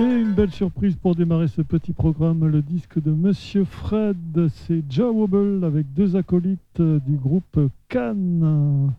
Et une belle surprise pour démarrer ce petit programme, le disque de Monsieur Fred, c'est Joe Wobble avec deux acolytes du groupe Cannes.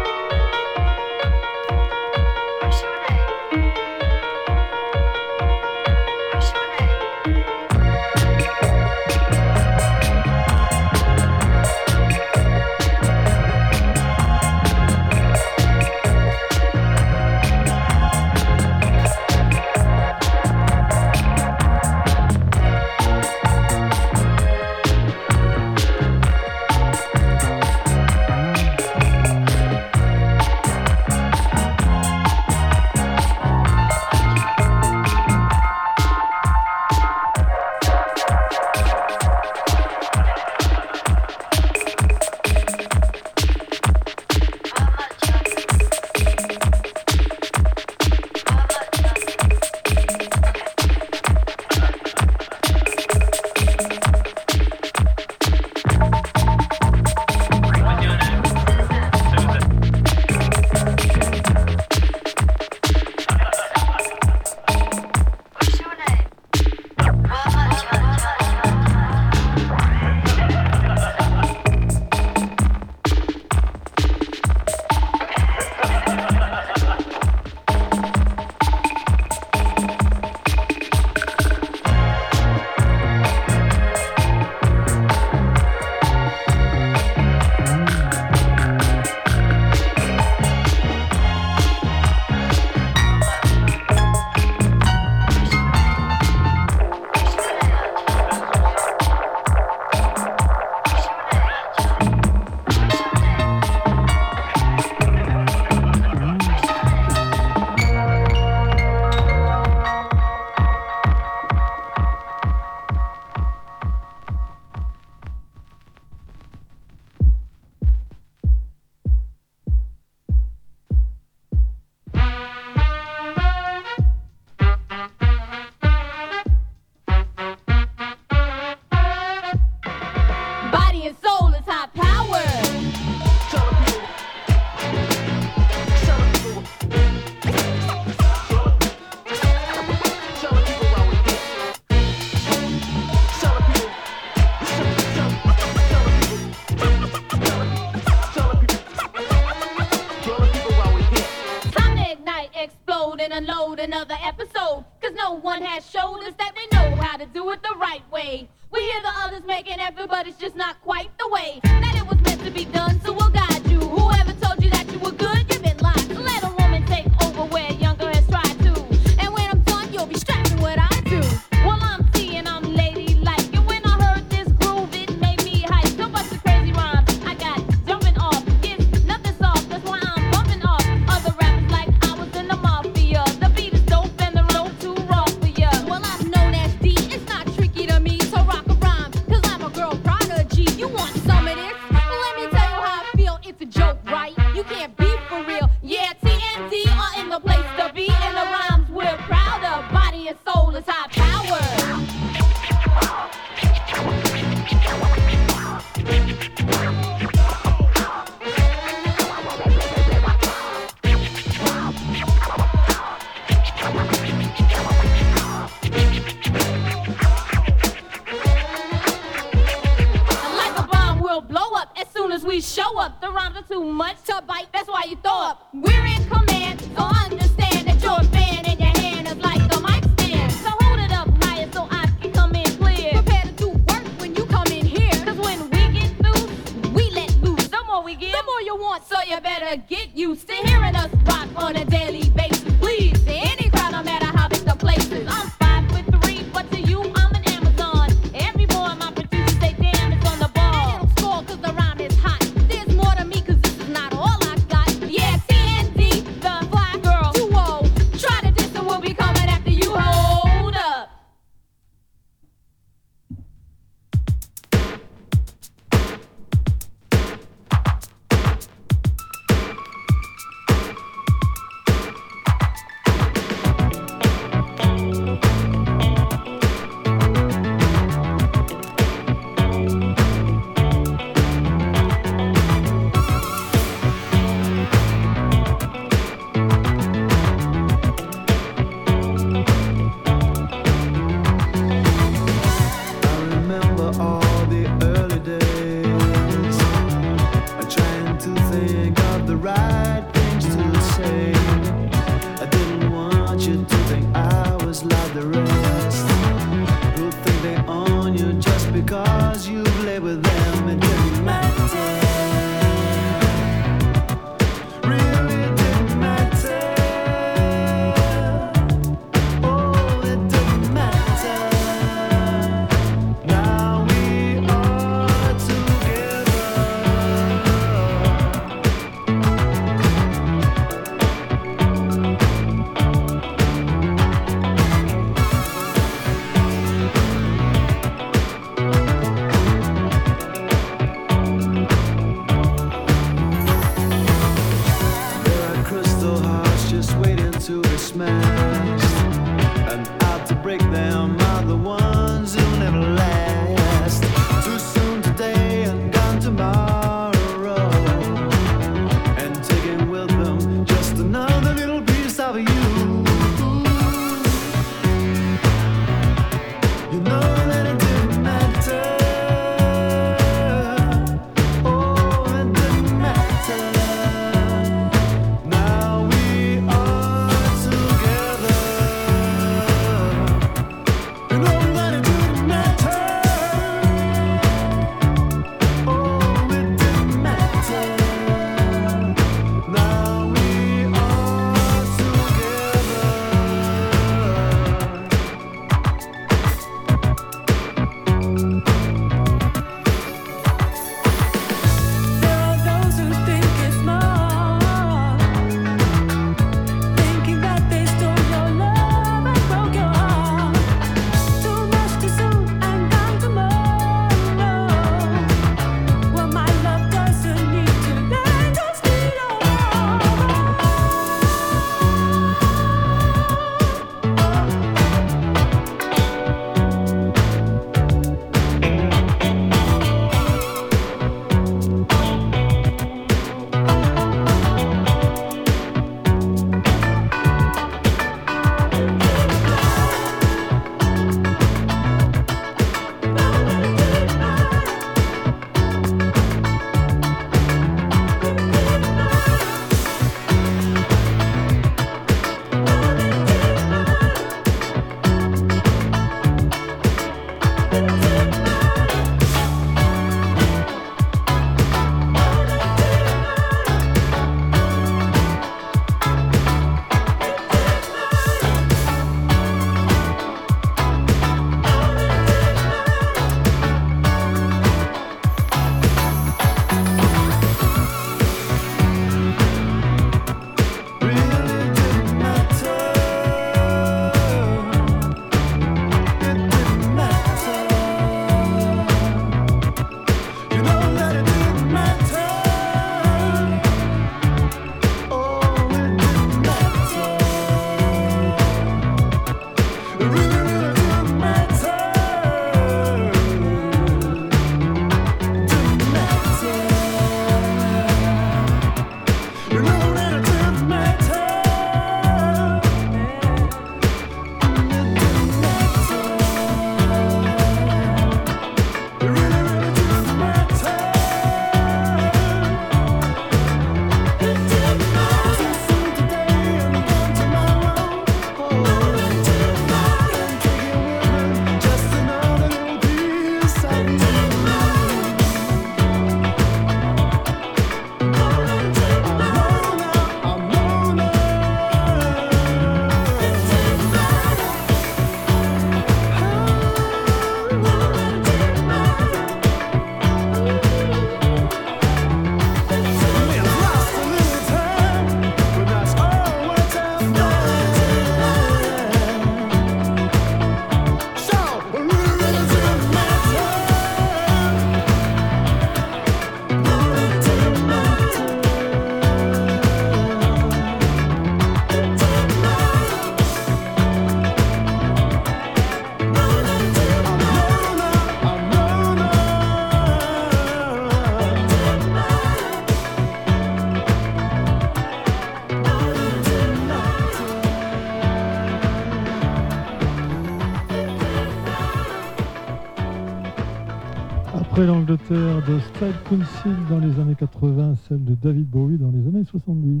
Après l'Angleterre de Stade Council dans les années 80, celle de David Bowie dans les années 70.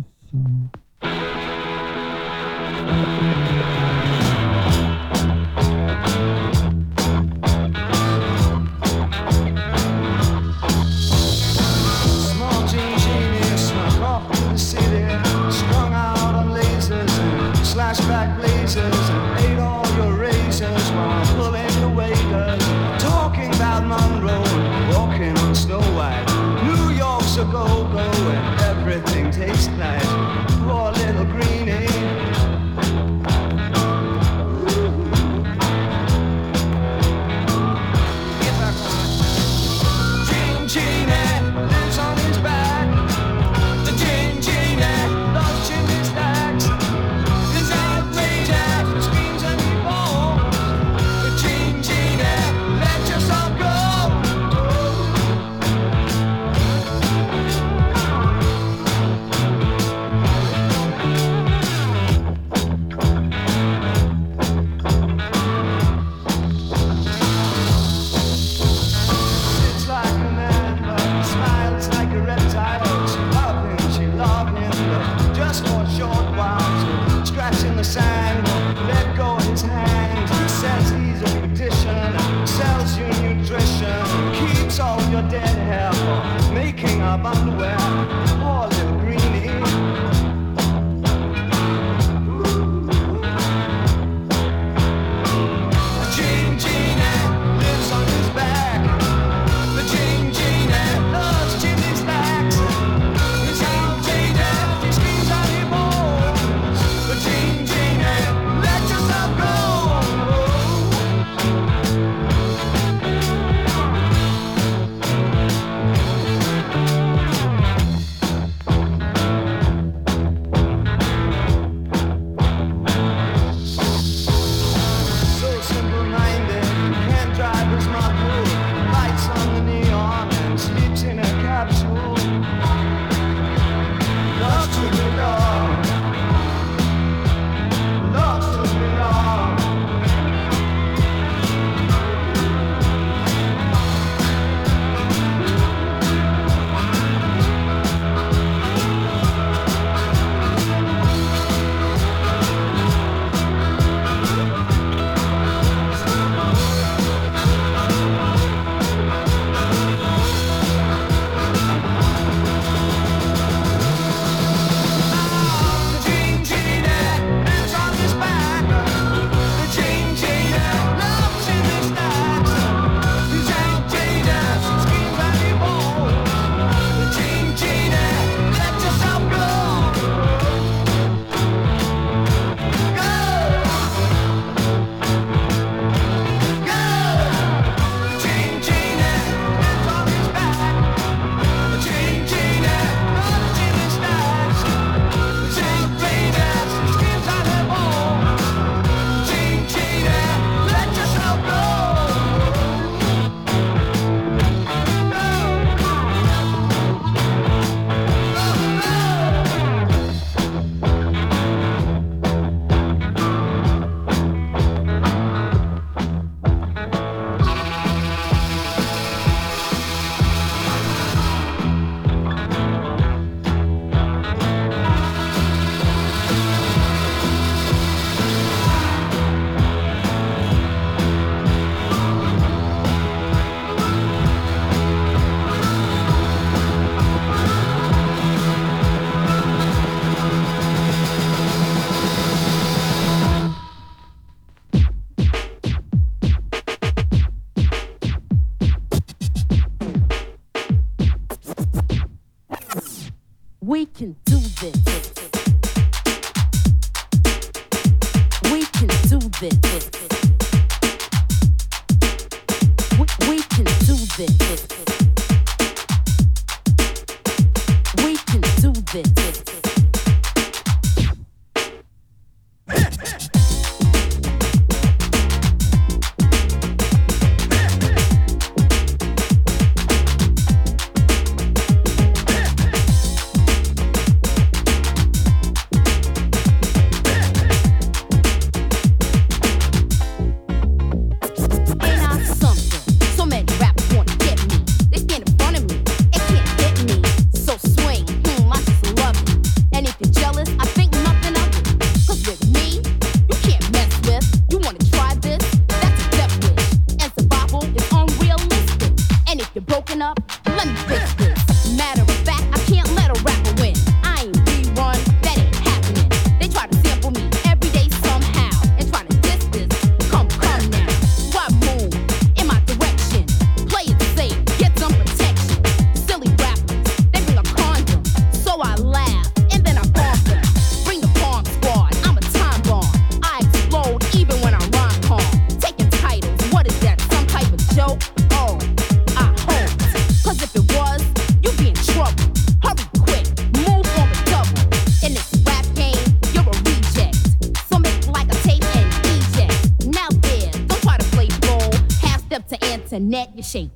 Shake,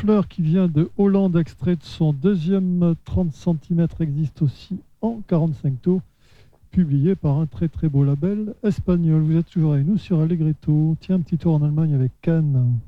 Fleur qui vient de Hollande, extrait de son deuxième 30 cm, existe aussi en 45 tours, publié par un très très beau label espagnol. Vous êtes toujours avec nous sur Allegretto. Tiens, un petit tour en Allemagne avec Cannes.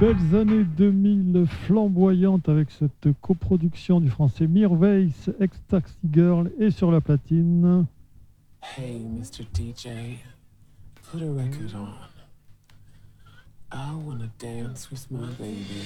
Belles années 2000 flamboyantes avec cette coproduction du français Mirwais, ex-Taxi Girl et sur la platine. Hey, Mr. DJ, put a record on. I wanna dance with my baby.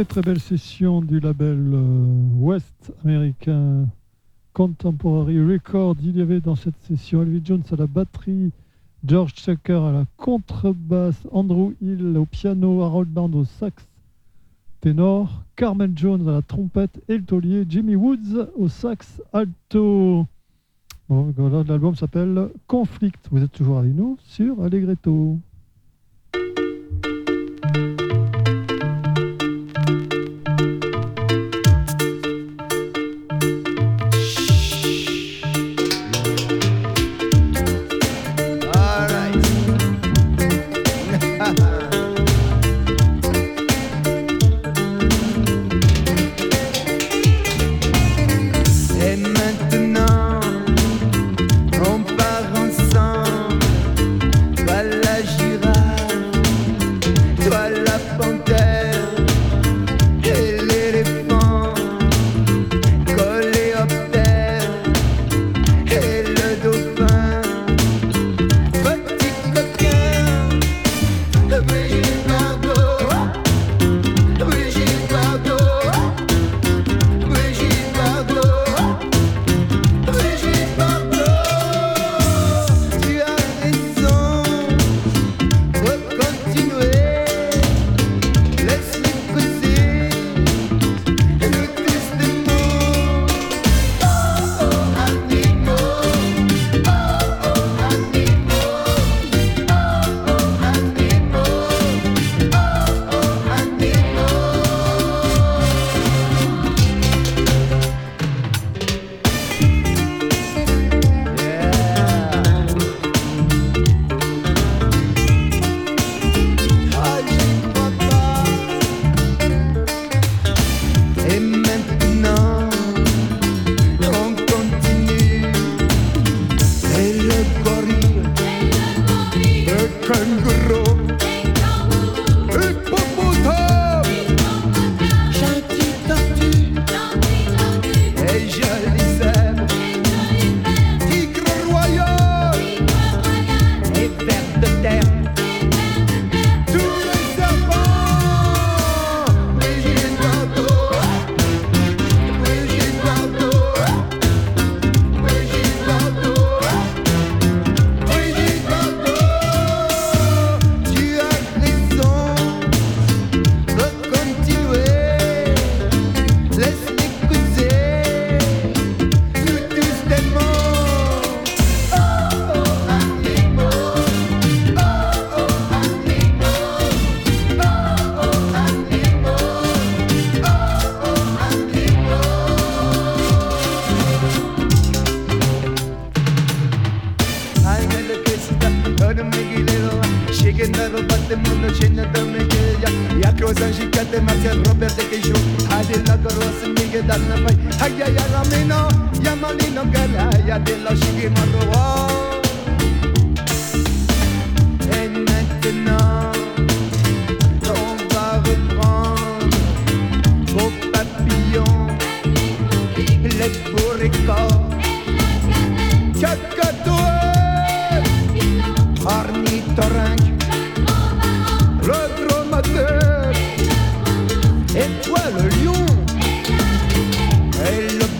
très très belle session du label euh, West américain Contemporary Record. Il y avait dans cette session Elvis Jones à la batterie, George Tucker à la contrebasse, Andrew Hill au piano, Harold Land au sax ténor, Carmen Jones à la trompette et le taulier, Jimmy Woods au sax alto. Bon, l'album s'appelle Conflict. Vous êtes toujours avec nous sur Allegretto.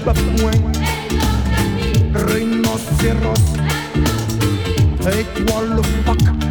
papouin, rhinocéros, equal fuck.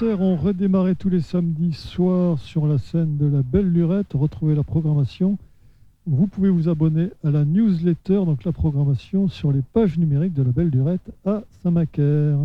Concerts ont redémarré tous les samedis soirs sur la scène de la Belle Lurette. Retrouvez la programmation. Vous pouvez vous abonner à la newsletter, donc la programmation sur les pages numériques de la Belle Lurette à Saint-Macaire.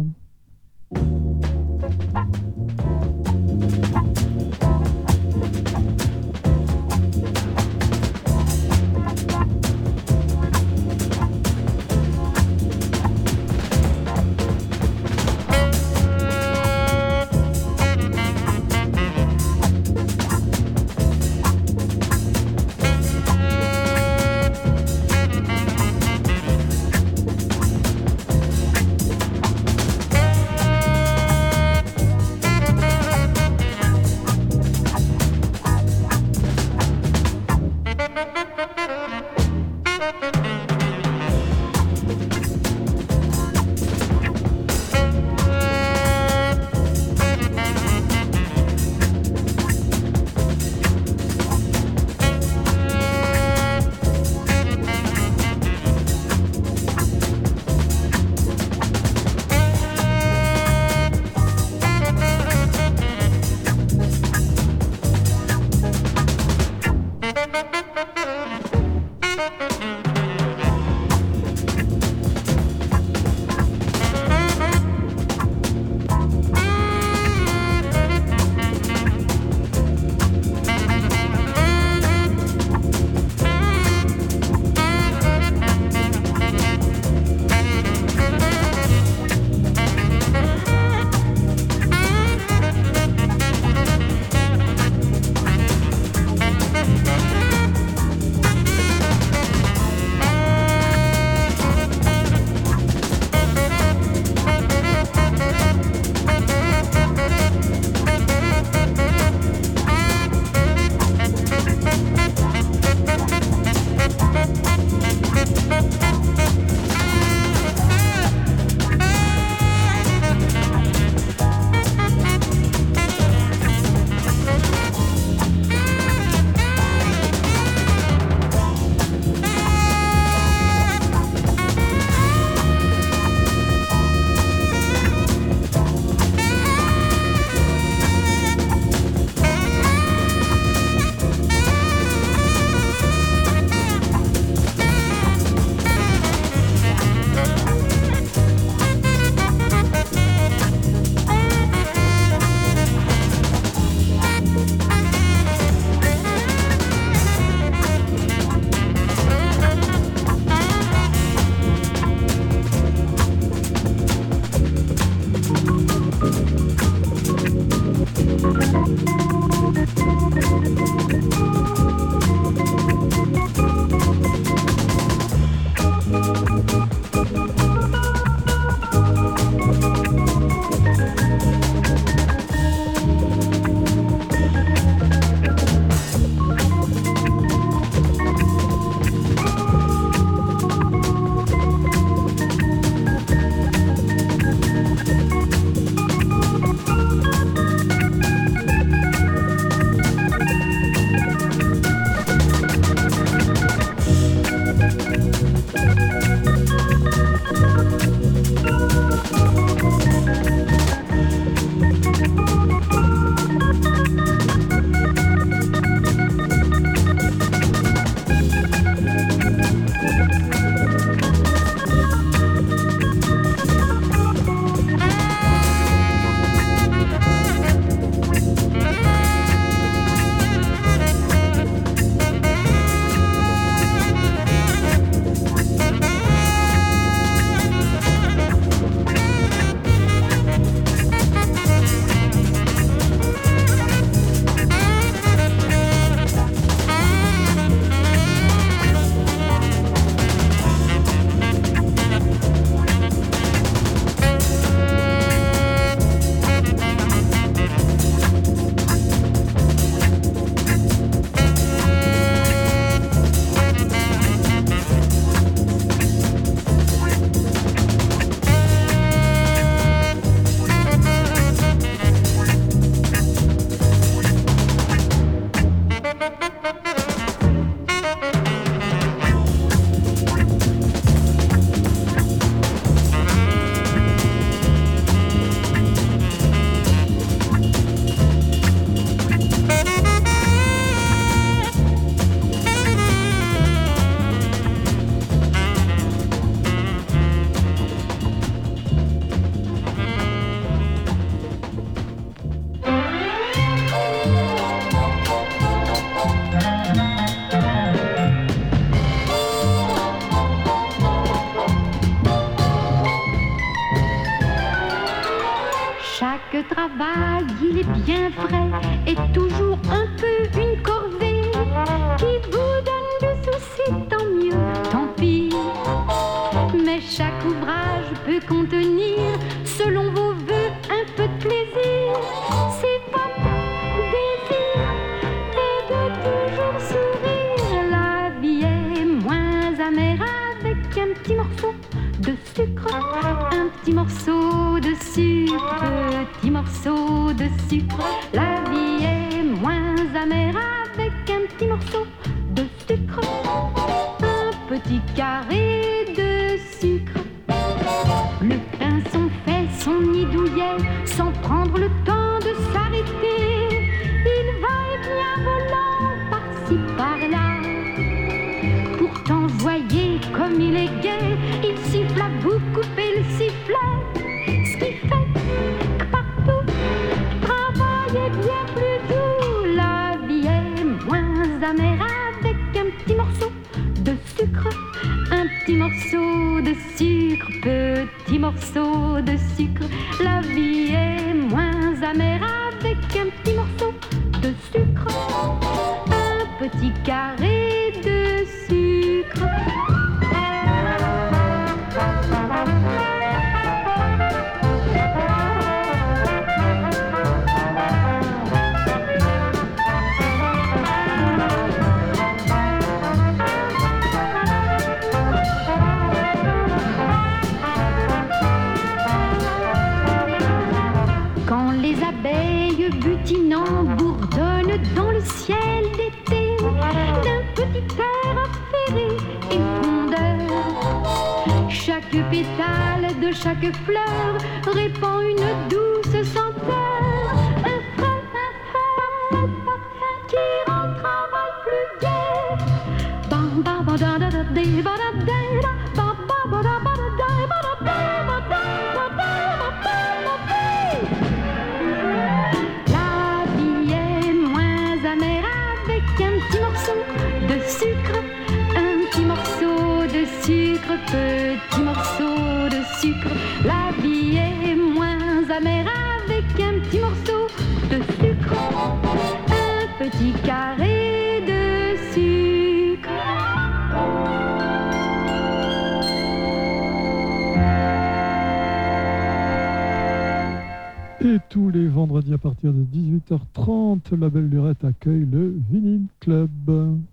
club.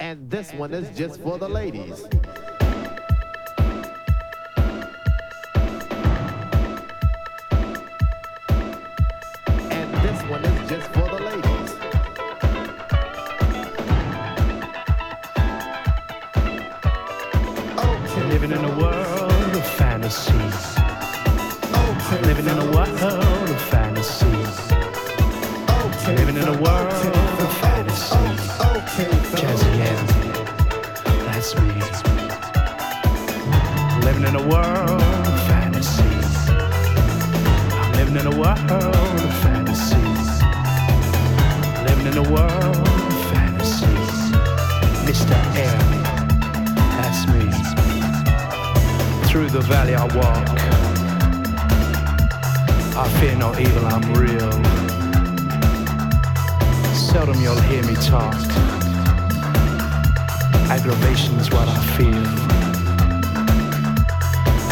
And this one is just for the ladies. And this one is just for the ladies. Okay. Living in a world of fantasies. Okay. Living in a world. in a world of fantasies. Living in a world of fantasies. Mr. M, that's me. Through the valley I walk. I fear no evil, I'm real. Seldom you'll hear me talk. Aggravation is what I feel.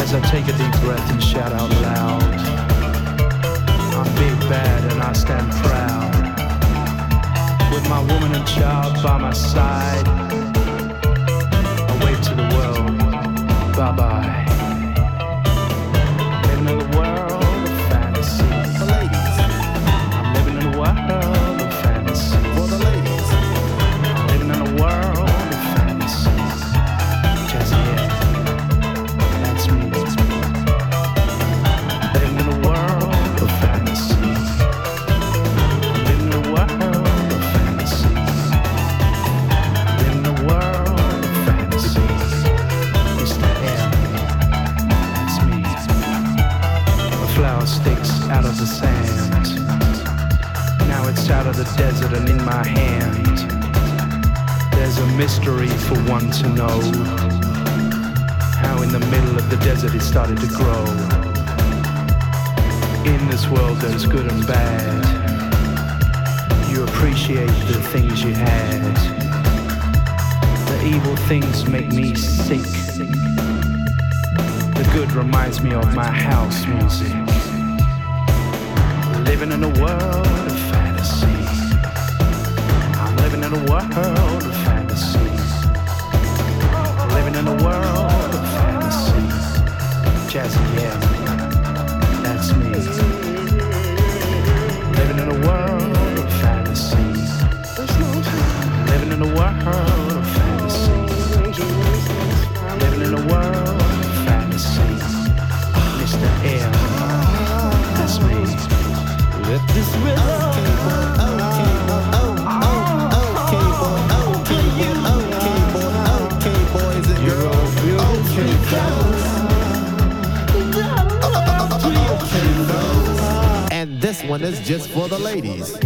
As I take a deep breath and shout out loud bed and I stand proud. With my woman and child by my side. flower sticks out of the sand. Now it's out of the desert and in my hand. There's a mystery for one to know. How in the middle of the desert it started to grow. In this world there's good and bad. You appreciate the things you had. The evil things make me sick. Good reminds me of my house music. Living in a world of fantasy. I'm living in a world of fantasy. Living in a world of fantasy. Jazzy, yeah, that's me. Living in a world of fantasy. Living in a world And this one is just for the ladies.